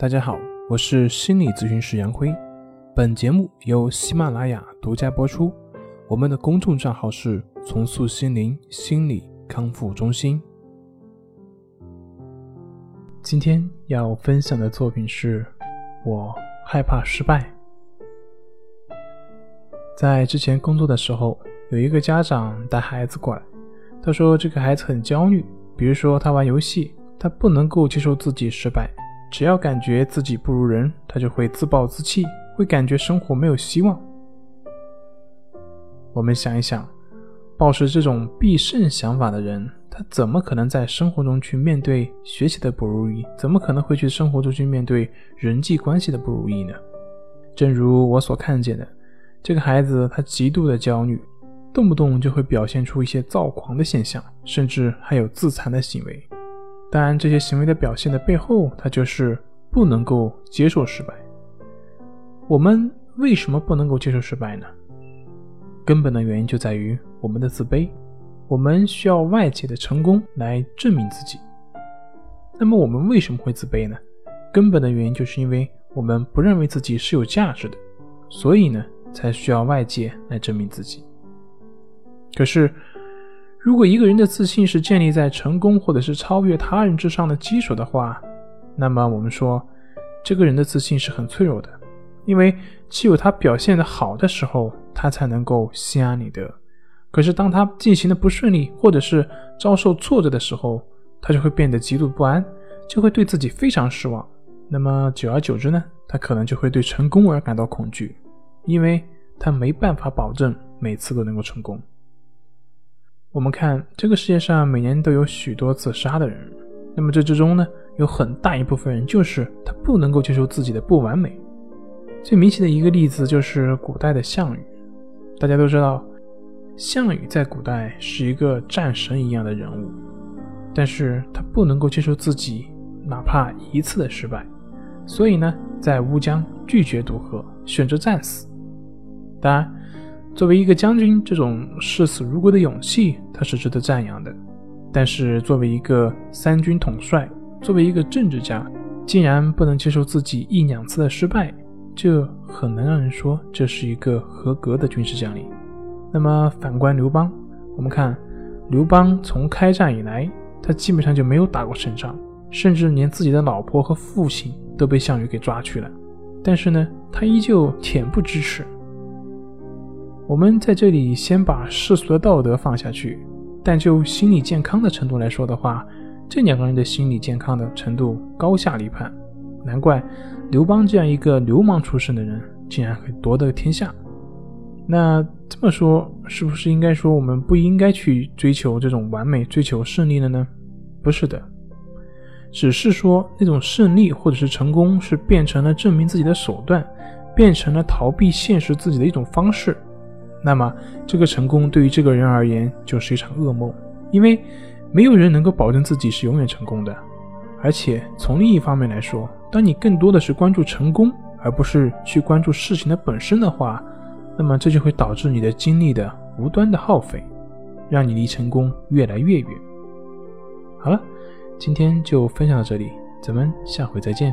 大家好，我是心理咨询师杨辉。本节目由喜马拉雅独家播出。我们的公众账号是“重塑心灵心理康复中心”。今天要分享的作品是《我害怕失败》。在之前工作的时候，有一个家长带孩子过来，他说这个孩子很焦虑，比如说他玩游戏，他不能够接受自己失败。只要感觉自己不如人，他就会自暴自弃，会感觉生活没有希望。我们想一想，抱持这种必胜想法的人，他怎么可能在生活中去面对学习的不如意？怎么可能会去生活中去面对人际关系的不如意呢？正如我所看见的，这个孩子他极度的焦虑，动不动就会表现出一些躁狂的现象，甚至还有自残的行为。当然，这些行为的表现的背后，他就是不能够接受失败。我们为什么不能够接受失败呢？根本的原因就在于我们的自卑，我们需要外界的成功来证明自己。那么我们为什么会自卑呢？根本的原因就是因为我们不认为自己是有价值的，所以呢，才需要外界来证明自己。可是。如果一个人的自信是建立在成功或者是超越他人之上的基础的话，那么我们说，这个人的自信是很脆弱的，因为只有他表现的好的时候，他才能够心安理得。可是当他进行的不顺利，或者是遭受挫折的时候，他就会变得极度不安，就会对自己非常失望。那么久而久之呢，他可能就会对成功而感到恐惧，因为他没办法保证每次都能够成功。我们看这个世界上每年都有许多自杀的人，那么这之中呢，有很大一部分人就是他不能够接受自己的不完美。最明显的一个例子就是古代的项羽。大家都知道，项羽在古代是一个战神一样的人物，但是他不能够接受自己哪怕一次的失败，所以呢，在乌江拒绝渡河，选择战死。当然。作为一个将军，这种视死如归的勇气，他是值得赞扬的。但是，作为一个三军统帅，作为一个政治家，竟然不能接受自己一两次的失败，这很难让人说这是一个合格的军事将领。那么，反观刘邦，我们看刘邦从开战以来，他基本上就没有打过胜仗，甚至连自己的老婆和父亲都被项羽给抓去了。但是呢，他依旧恬不知耻。我们在这里先把世俗的道德放下去，但就心理健康的程度来说的话，这两个人的心理健康的程度高下立判。难怪刘邦这样一个流氓出身的人，竟然会夺得天下。那这么说，是不是应该说我们不应该去追求这种完美、追求胜利了呢？不是的，只是说那种胜利或者是成功，是变成了证明自己的手段，变成了逃避现实自己的一种方式。那么，这个成功对于这个人而言就是一场噩梦，因为没有人能够保证自己是永远成功的。而且从另一方面来说，当你更多的是关注成功，而不是去关注事情的本身的话，那么这就会导致你的精力的无端的耗费，让你离成功越来越远。好了，今天就分享到这里，咱们下回再见。